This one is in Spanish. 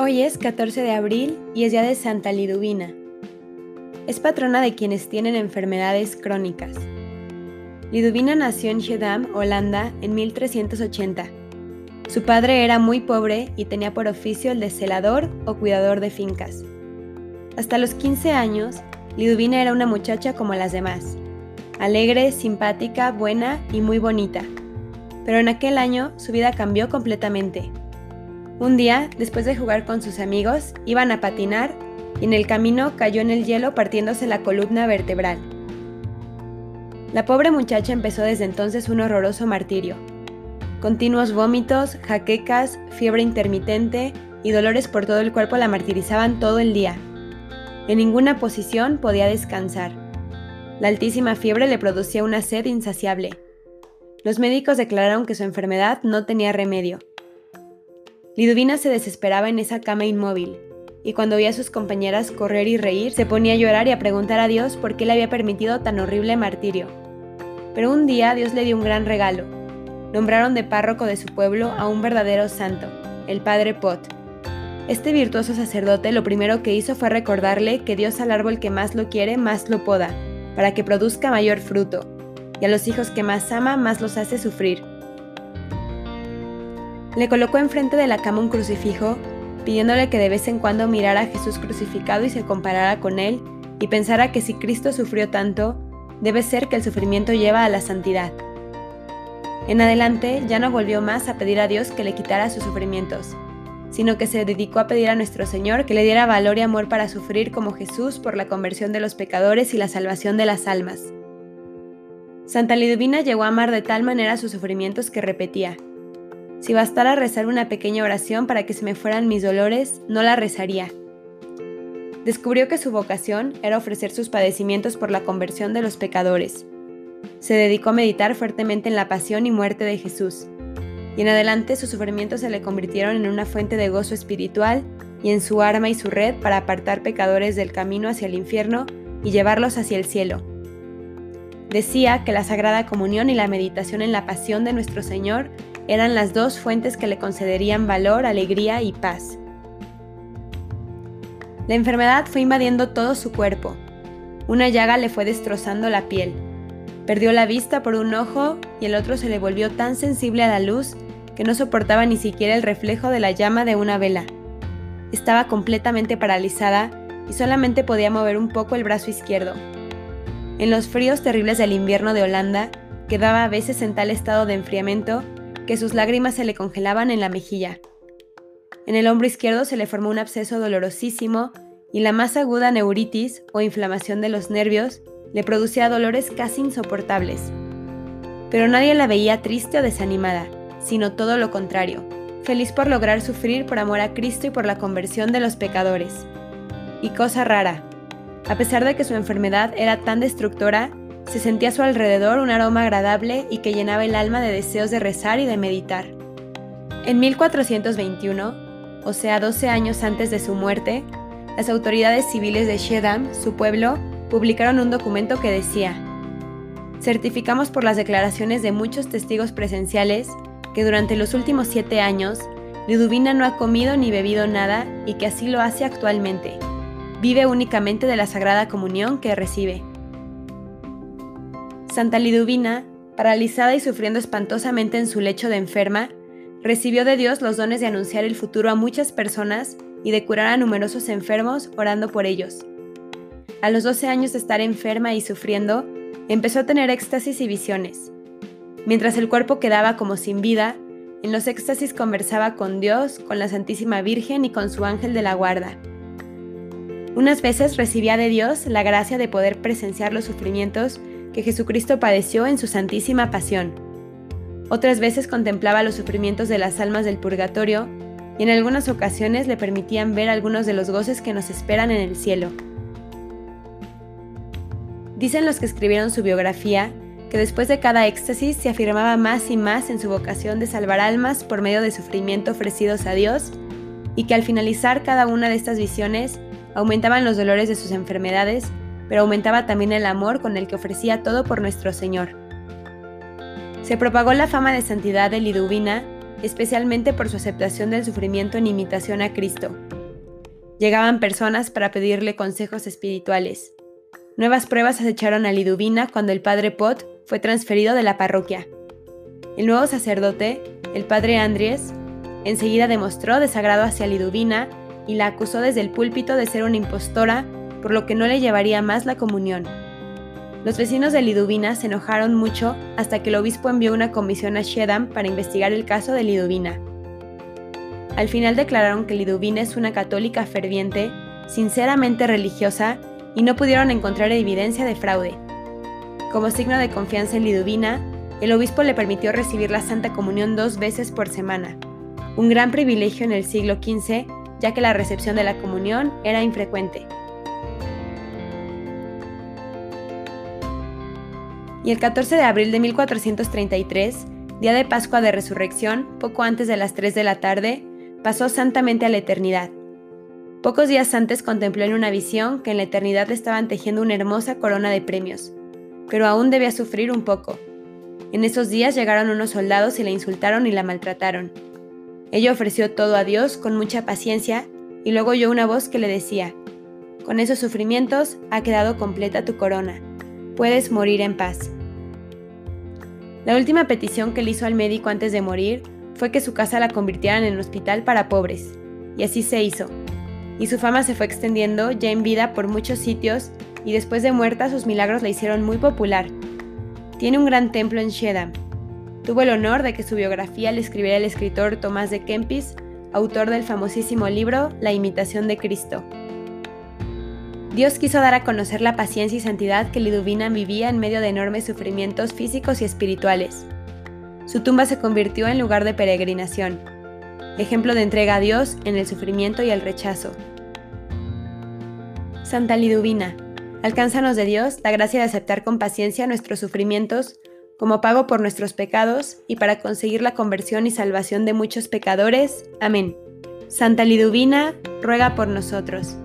Hoy es 14 de abril y es día de Santa Liduvina. Es patrona de quienes tienen enfermedades crónicas. Liduvina nació en Schiedam, Holanda, en 1380. Su padre era muy pobre y tenía por oficio el de celador o cuidador de fincas. Hasta los 15 años, Liduvina era una muchacha como las demás, alegre, simpática, buena y muy bonita. Pero en aquel año su vida cambió completamente. Un día, después de jugar con sus amigos, iban a patinar y en el camino cayó en el hielo partiéndose la columna vertebral. La pobre muchacha empezó desde entonces un horroroso martirio. Continuos vómitos, jaquecas, fiebre intermitente y dolores por todo el cuerpo la martirizaban todo el día. En ninguna posición podía descansar. La altísima fiebre le producía una sed insaciable. Los médicos declararon que su enfermedad no tenía remedio Liduvina se desesperaba en esa cama inmóvil, y cuando veía a sus compañeras correr y reír, se ponía a llorar y a preguntar a Dios por qué le había permitido tan horrible martirio. Pero un día Dios le dio un gran regalo. Nombraron de párroco de su pueblo a un verdadero santo, el padre Pot. Este virtuoso sacerdote lo primero que hizo fue recordarle que Dios al árbol que más lo quiere, más lo poda, para que produzca mayor fruto, y a los hijos que más ama, más los hace sufrir le colocó enfrente de la cama un crucifijo, pidiéndole que de vez en cuando mirara a Jesús crucificado y se comparara con él, y pensara que si Cristo sufrió tanto, debe ser que el sufrimiento lleva a la santidad. En adelante ya no volvió más a pedir a Dios que le quitara sus sufrimientos, sino que se dedicó a pedir a nuestro Señor que le diera valor y amor para sufrir como Jesús por la conversión de los pecadores y la salvación de las almas. Santa Liduvina llegó a amar de tal manera sus sufrimientos que repetía, si bastara rezar una pequeña oración para que se me fueran mis dolores, no la rezaría. Descubrió que su vocación era ofrecer sus padecimientos por la conversión de los pecadores. Se dedicó a meditar fuertemente en la pasión y muerte de Jesús, y en adelante sus sufrimientos se le convirtieron en una fuente de gozo espiritual y en su arma y su red para apartar pecadores del camino hacia el infierno y llevarlos hacia el cielo. Decía que la Sagrada Comunión y la meditación en la pasión de nuestro Señor eran las dos fuentes que le concederían valor, alegría y paz. La enfermedad fue invadiendo todo su cuerpo. Una llaga le fue destrozando la piel. Perdió la vista por un ojo y el otro se le volvió tan sensible a la luz que no soportaba ni siquiera el reflejo de la llama de una vela. Estaba completamente paralizada y solamente podía mover un poco el brazo izquierdo. En los fríos terribles del invierno de Holanda, quedaba a veces en tal estado de enfriamiento que sus lágrimas se le congelaban en la mejilla. En el hombro izquierdo se le formó un absceso dolorosísimo y la más aguda neuritis o inflamación de los nervios le producía dolores casi insoportables. Pero nadie la veía triste o desanimada, sino todo lo contrario, feliz por lograr sufrir por amor a Cristo y por la conversión de los pecadores. Y cosa rara, a pesar de que su enfermedad era tan destructora, se sentía a su alrededor un aroma agradable y que llenaba el alma de deseos de rezar y de meditar. En 1421, o sea 12 años antes de su muerte, las autoridades civiles de Shedam, su pueblo, publicaron un documento que decía, Certificamos por las declaraciones de muchos testigos presenciales que durante los últimos siete años, Liduvina no ha comido ni bebido nada y que así lo hace actualmente. Vive únicamente de la Sagrada Comunión que recibe. Santa Liduvina, paralizada y sufriendo espantosamente en su lecho de enferma, recibió de Dios los dones de anunciar el futuro a muchas personas y de curar a numerosos enfermos orando por ellos. A los 12 años de estar enferma y sufriendo, empezó a tener éxtasis y visiones. Mientras el cuerpo quedaba como sin vida, en los éxtasis conversaba con Dios, con la Santísima Virgen y con su ángel de la guarda. Unas veces recibía de Dios la gracia de poder presenciar los sufrimientos que Jesucristo padeció en su santísima pasión. Otras veces contemplaba los sufrimientos de las almas del purgatorio y en algunas ocasiones le permitían ver algunos de los goces que nos esperan en el cielo. Dicen los que escribieron su biografía que después de cada éxtasis se afirmaba más y más en su vocación de salvar almas por medio de sufrimiento ofrecidos a Dios y que al finalizar cada una de estas visiones aumentaban los dolores de sus enfermedades pero aumentaba también el amor con el que ofrecía todo por nuestro Señor. Se propagó la fama de santidad de Liduvina, especialmente por su aceptación del sufrimiento en imitación a Cristo, llegaban personas para pedirle consejos espirituales. Nuevas pruebas acecharon a Liduvina cuando el padre Pot fue transferido de la parroquia. El nuevo sacerdote, el padre Andries, enseguida demostró desagrado hacia Liduvina y la acusó desde el púlpito de ser una impostora, por lo que no le llevaría más la comunión. Los vecinos de Liduvina se enojaron mucho hasta que el obispo envió una comisión a Shedam para investigar el caso de Liduvina. Al final declararon que Liduvina es una católica ferviente, sinceramente religiosa y no pudieron encontrar evidencia de fraude. Como signo de confianza en Liduvina, el obispo le permitió recibir la Santa Comunión dos veces por semana, un gran privilegio en el siglo XV, ya que la recepción de la comunión era infrecuente. Y el 14 de abril de 1433, día de Pascua de Resurrección, poco antes de las 3 de la tarde, pasó santamente a la eternidad. Pocos días antes contempló en una visión que en la eternidad le estaban tejiendo una hermosa corona de premios, pero aún debía sufrir un poco. En esos días llegaron unos soldados y la insultaron y la maltrataron. Ella ofreció todo a Dios con mucha paciencia y luego oyó una voz que le decía, con esos sufrimientos ha quedado completa tu corona, puedes morir en paz. La última petición que le hizo al médico antes de morir fue que su casa la convirtieran en hospital para pobres, y así se hizo y su fama se fue extendiendo ya en vida por muchos sitios y después de muerta sus milagros la hicieron muy popular. Tiene un gran templo en Shedam. Tuvo el honor de que su biografía le escribiera el escritor Tomás de Kempis, autor del famosísimo libro La imitación de Cristo. Dios quiso dar a conocer la paciencia y santidad que Liduvina vivía en medio de enormes sufrimientos físicos y espirituales. Su tumba se convirtió en lugar de peregrinación, ejemplo de entrega a Dios en el sufrimiento y el rechazo. Santa Liduvina, alcánzanos de Dios la gracia de aceptar con paciencia nuestros sufrimientos como pago por nuestros pecados y para conseguir la conversión y salvación de muchos pecadores. Amén. Santa Liduvina, ruega por nosotros.